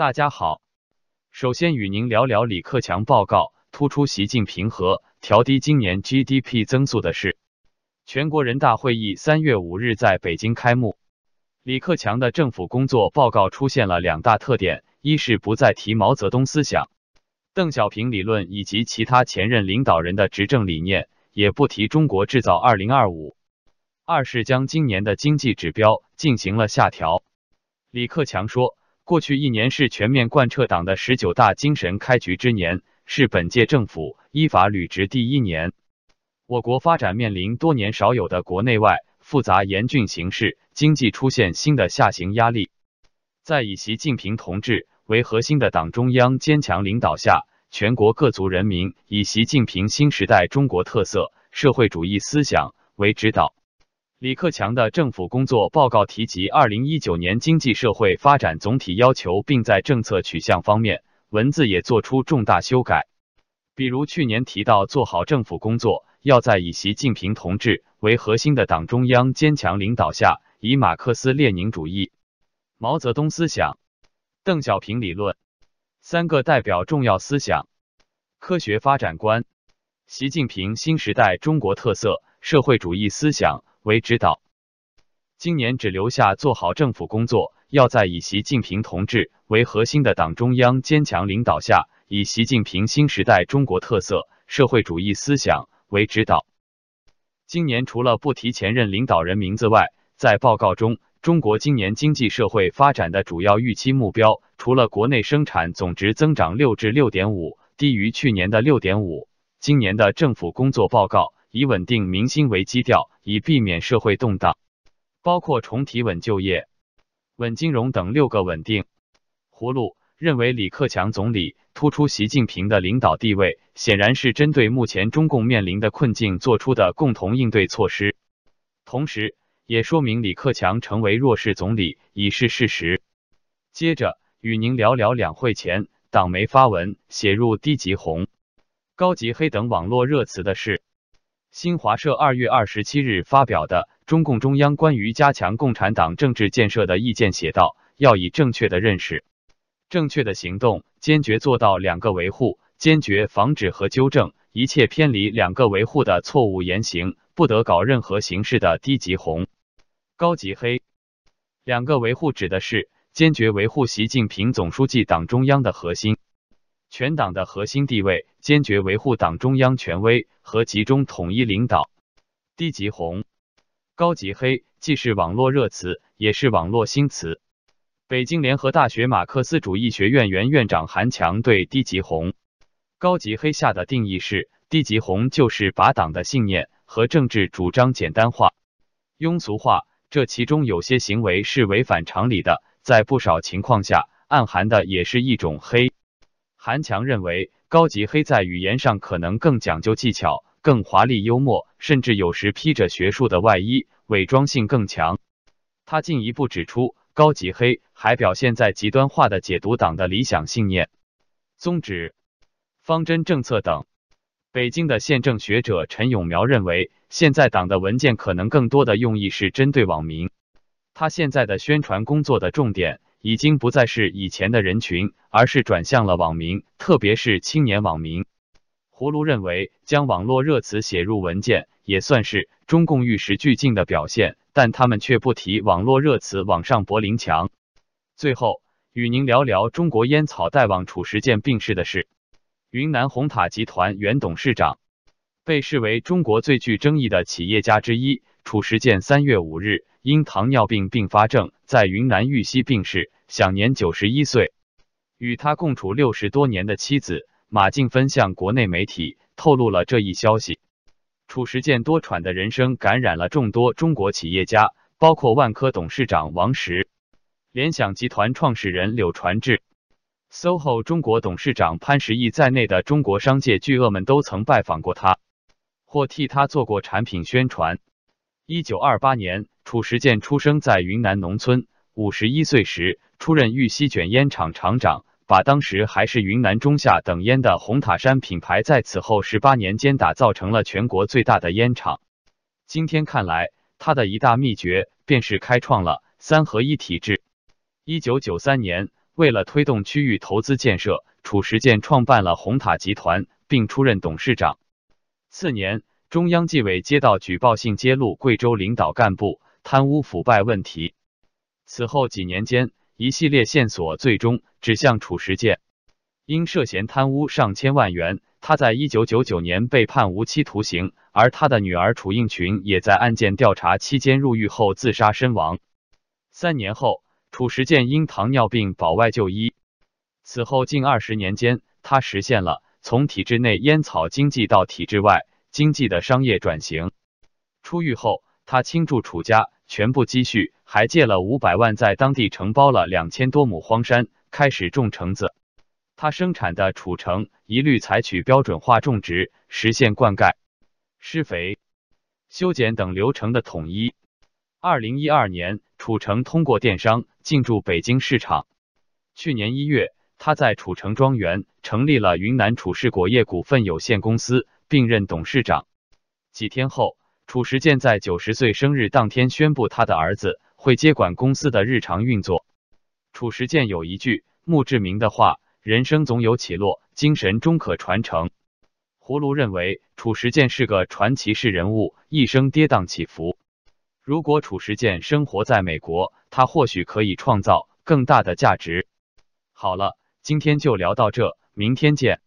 大家好，首先与您聊聊李克强报告突出习近平和调低今年 GDP 增速的事。全国人大会议三月五日在北京开幕，李克强的政府工作报告出现了两大特点：一是不再提毛泽东思想、邓小平理论以及其他前任领导人的执政理念，也不提中国制造二零二五；二是将今年的经济指标进行了下调。李克强说。过去一年是全面贯彻党的十九大精神开局之年，是本届政府依法履职第一年。我国发展面临多年少有的国内外复杂严峻形势，经济出现新的下行压力。在以习近平同志为核心的党中央坚强领导下，全国各族人民以习近平新时代中国特色社会主义思想为指导。李克强的政府工作报告提及二零一九年经济社会发展总体要求，并在政策取向方面文字也做出重大修改。比如去年提到做好政府工作，要在以习近平同志为核心的党中央坚强领导下，以马克思列宁主义、毛泽东思想、邓小平理论三个代表重要思想、科学发展观、习近平新时代中国特色社会主义思想。为指导，今年只留下做好政府工作，要在以习近平同志为核心的党中央坚强领导下，以习近平新时代中国特色社会主义思想为指导。今年除了不提前任领导人名字外，在报告中，中国今年经济社会发展的主要预期目标，除了国内生产总值增长六至六点五，低于去年的六点五，今年的政府工作报告。以稳定民心为基调，以避免社会动荡，包括重提稳就业、稳金融等六个稳定葫芦。认为李克强总理突出习近平的领导地位，显然是针对目前中共面临的困境做出的共同应对措施，同时也说明李克强成为弱势总理已是事实。接着与您聊聊两会前党媒发文写入低级红、高级黑等网络热词的事。新华社二月二十七日发表的中共中央关于加强共产党政治建设的意见写道：要以正确的认识、正确的行动，坚决做到两个维护，坚决防止和纠正一切偏离两个维护的错误言行，不得搞任何形式的低级红、高级黑。两个维护指的是坚决维护习近平总书记党中央的核心。全党的核心地位，坚决维护党中央权威和集中统一领导。低级红、高级黑既是网络热词，也是网络新词。北京联合大学马克思主义学院原院长韩强对低级红、高级黑下的定义是：低级红就是把党的信念和政治主张简单化、庸俗化，这其中有些行为是违反常理的，在不少情况下暗含的也是一种黑。韩强认为，高级黑在语言上可能更讲究技巧、更华丽幽默，甚至有时披着学术的外衣，伪装性更强。他进一步指出，高级黑还表现在极端化的解读党的理想信念、宗旨、方针政策等。北京的宪政学者陈永苗认为，现在党的文件可能更多的用意是针对网民。他现在的宣传工作的重点。已经不再是以前的人群，而是转向了网民，特别是青年网民。葫芦认为，将网络热词写入文件也算是中共与时俱进的表现，但他们却不提网络热词网上柏林墙。最后，与您聊聊中国烟草大王褚时健病逝的事。云南红塔集团原董事长，被视为中国最具争议的企业家之一，褚时健三月五日。因糖尿病并发症在云南玉溪病逝，享年九十一岁。与他共处六十多年的妻子马静芬向国内媒体透露了这一消息。褚时健多舛的人生感染了众多中国企业家，包括万科董事长王石、联想集团创始人柳传志、SOHO 中国董事长潘石屹在内的中国商界巨鳄们都曾拜访过他，或替他做过产品宣传。一九二八年。褚时健出生在云南农村，五十一岁时出任玉溪卷烟厂厂长，把当时还是云南中下等烟的红塔山品牌，在此后十八年间打造成了全国最大的烟厂。今天看来，他的一大秘诀便是开创了三合一体制。一九九三年，为了推动区域投资建设，褚时健创办了红塔集团，并出任董事长。次年，中央纪委接到举报信，揭露贵州领导干部贪污腐败问题。此后几年间，一系列线索最终指向褚时健，因涉嫌贪污上千万元，他在一九九九年被判无期徒刑，而他的女儿褚应群也在案件调查期间入狱后自杀身亡。三年后，褚时健因糖尿病保外就医。此后近二十年间，他实现了从体制内烟草经济到体制外经济的商业转型。出狱后，他倾注楚家全部积蓄，还借了五百万，在当地承包了两千多亩荒山，开始种橙子。他生产的褚橙一律采取标准化种植，实现灌溉、施肥、修剪等流程的统一。二零一二年，褚橙通过电商进驻北京市场。去年一月，他在楚橙庄园成立了云南楚氏果业股份有限公司，并任董事长。几天后。褚时健在九十岁生日当天宣布，他的儿子会接管公司的日常运作。褚时健有一句墓志铭的话：“人生总有起落，精神终可传承。”葫芦认为，褚时健是个传奇式人物，一生跌宕起伏。如果褚时健生活在美国，他或许可以创造更大的价值。好了，今天就聊到这，明天见。